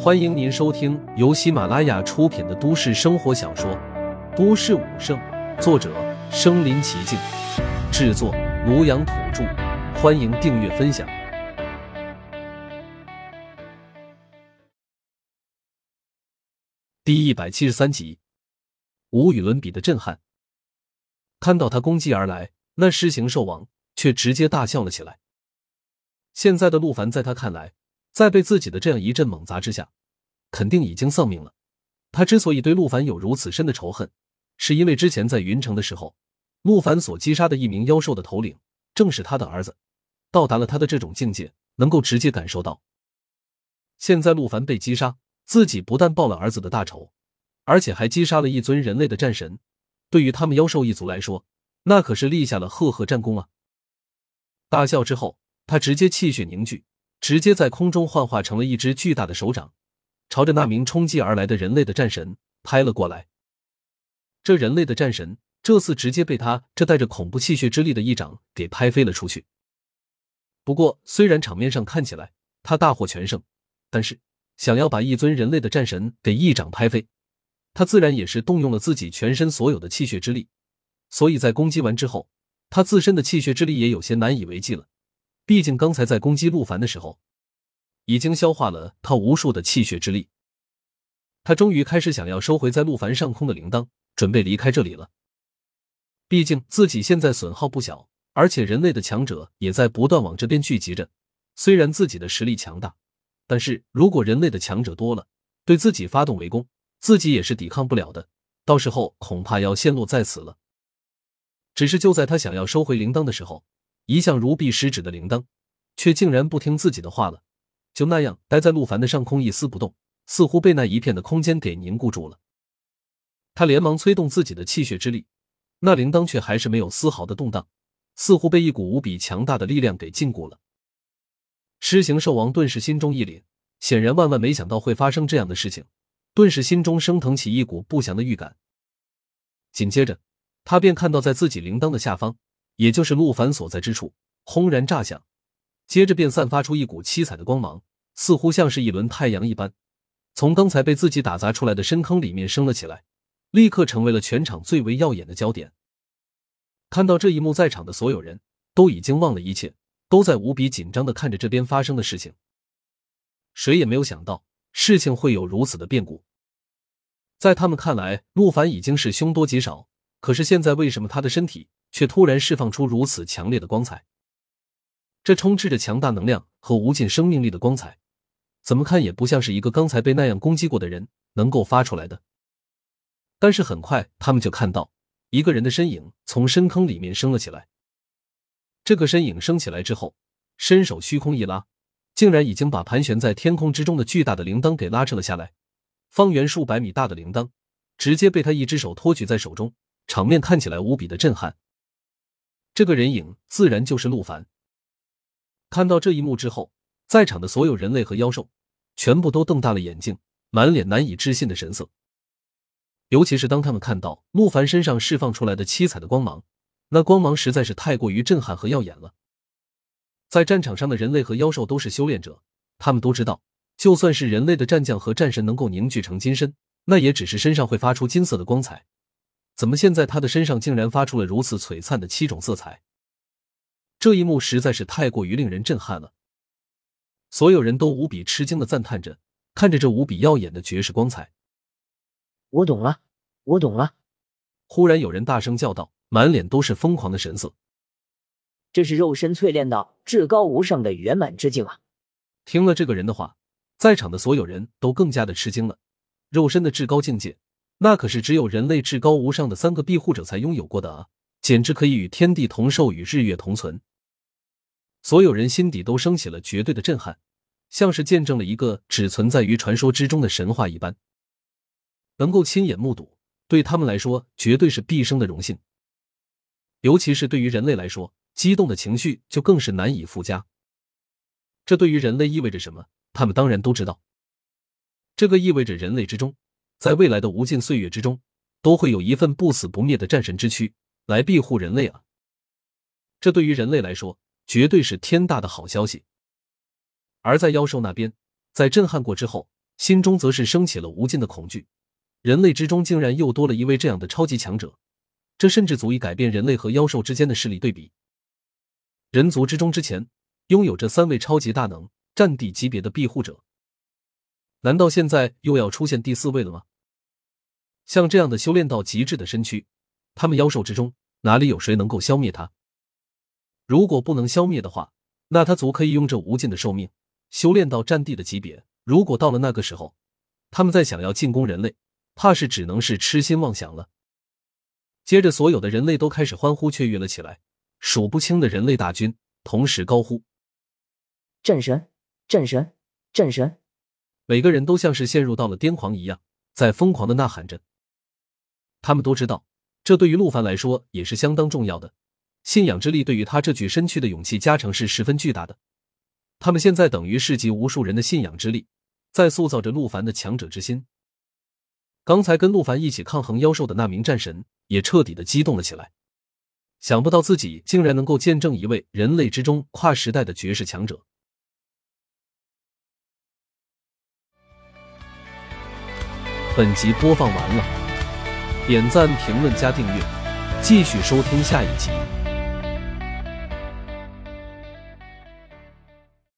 欢迎您收听由喜马拉雅出品的都市生活小说《都市武圣》，作者：身临其境，制作：庐阳土著。欢迎订阅分享。第一百七十三集，无与伦比的震撼。看到他攻击而来，那狮形兽王却直接大笑了起来。现在的陆凡，在他看来，在被自己的这样一阵猛砸之下，肯定已经丧命了。他之所以对陆凡有如此深的仇恨，是因为之前在云城的时候，陆凡所击杀的一名妖兽的头领，正是他的儿子。到达了他的这种境界，能够直接感受到。现在陆凡被击杀，自己不但报了儿子的大仇，而且还击杀了一尊人类的战神。对于他们妖兽一族来说，那可是立下了赫赫战功啊！大笑之后，他直接气血凝聚，直接在空中幻化成了一只巨大的手掌。朝着那名冲击而来的人类的战神拍了过来。这人类的战神这次直接被他这带着恐怖气血之力的一掌给拍飞了出去。不过，虽然场面上看起来他大获全胜，但是想要把一尊人类的战神给一掌拍飞，他自然也是动用了自己全身所有的气血之力。所以在攻击完之后，他自身的气血之力也有些难以为继了。毕竟刚才在攻击陆凡的时候。已经消化了他无数的气血之力，他终于开始想要收回在陆凡上空的铃铛，准备离开这里了。毕竟自己现在损耗不小，而且人类的强者也在不断往这边聚集着。虽然自己的实力强大，但是如果人类的强者多了，对自己发动围攻，自己也是抵抗不了的。到时候恐怕要陷落在此了。只是就在他想要收回铃铛的时候，一向如臂使指的铃铛，却竟然不听自己的话了。就那样待在陆凡的上空一丝不动，似乎被那一片的空间给凝固住了。他连忙催动自己的气血之力，那铃铛却还是没有丝毫的动荡，似乎被一股无比强大的力量给禁锢了。狮形兽王顿时心中一凛，显然万万没想到会发生这样的事情，顿时心中升腾起一股不祥的预感。紧接着，他便看到在自己铃铛的下方，也就是陆凡所在之处，轰然炸响。接着便散发出一股七彩的光芒，似乎像是一轮太阳一般，从刚才被自己打砸出来的深坑里面升了起来，立刻成为了全场最为耀眼的焦点。看到这一幕，在场的所有人都已经忘了一切，都在无比紧张的看着这边发生的事情。谁也没有想到事情会有如此的变故。在他们看来，陆凡已经是凶多吉少，可是现在为什么他的身体却突然释放出如此强烈的光彩？这充斥着强大能量和无尽生命力的光彩，怎么看也不像是一个刚才被那样攻击过的人能够发出来的。但是很快，他们就看到一个人的身影从深坑里面升了起来。这个身影升起来之后，伸手虚空一拉，竟然已经把盘旋在天空之中的巨大的铃铛给拉扯了下来。方圆数百米大的铃铛，直接被他一只手托举在手中，场面看起来无比的震撼。这个人影自然就是陆凡。看到这一幕之后，在场的所有人类和妖兽全部都瞪大了眼睛，满脸难以置信的神色。尤其是当他们看到陆凡身上释放出来的七彩的光芒，那光芒实在是太过于震撼和耀眼了。在战场上的人类和妖兽都是修炼者，他们都知道，就算是人类的战将和战神能够凝聚成金身，那也只是身上会发出金色的光彩。怎么现在他的身上竟然发出了如此璀璨的七种色彩？这一幕实在是太过于令人震撼了，所有人都无比吃惊的赞叹着，看着这无比耀眼的绝世光彩。我懂了，我懂了！忽然有人大声叫道，满脸都是疯狂的神色。这是肉身淬炼到至高无上的圆满之境啊！听了这个人的话，在场的所有人都更加的吃惊了。肉身的至高境界，那可是只有人类至高无上的三个庇护者才拥有过的啊！简直可以与天地同寿，与日月同存。所有人心底都升起了绝对的震撼，像是见证了一个只存在于传说之中的神话一般。能够亲眼目睹，对他们来说绝对是毕生的荣幸。尤其是对于人类来说，激动的情绪就更是难以附加。这对于人类意味着什么？他们当然都知道。这个意味着人类之中，在未来的无尽岁月之中，都会有一份不死不灭的战神之躯来庇护人类啊！这对于人类来说。绝对是天大的好消息。而在妖兽那边，在震撼过之后，心中则是升起了无尽的恐惧。人类之中竟然又多了一位这样的超级强者，这甚至足以改变人类和妖兽之间的势力对比。人族之中之前拥有着三位超级大能、战地级别的庇护者，难道现在又要出现第四位了吗？像这样的修炼到极致的身躯，他们妖兽之中哪里有谁能够消灭他？如果不能消灭的话，那他足可以用这无尽的寿命修炼到战地的级别。如果到了那个时候，他们再想要进攻人类，怕是只能是痴心妄想了。接着，所有的人类都开始欢呼雀跃了起来，数不清的人类大军同时高呼：“战神，战神，战神！”每个人都像是陷入到了癫狂一样，在疯狂的呐喊着。他们都知道，这对于陆凡来说也是相当重要的。信仰之力对于他这具身躯的勇气加成是十分巨大的。他们现在等于是集无数人的信仰之力，在塑造着陆凡的强者之心。刚才跟陆凡一起抗衡妖兽的那名战神也彻底的激动了起来，想不到自己竟然能够见证一位人类之中跨时代的绝世强者。本集播放完了，点赞、评论、加订阅，继续收听下一集。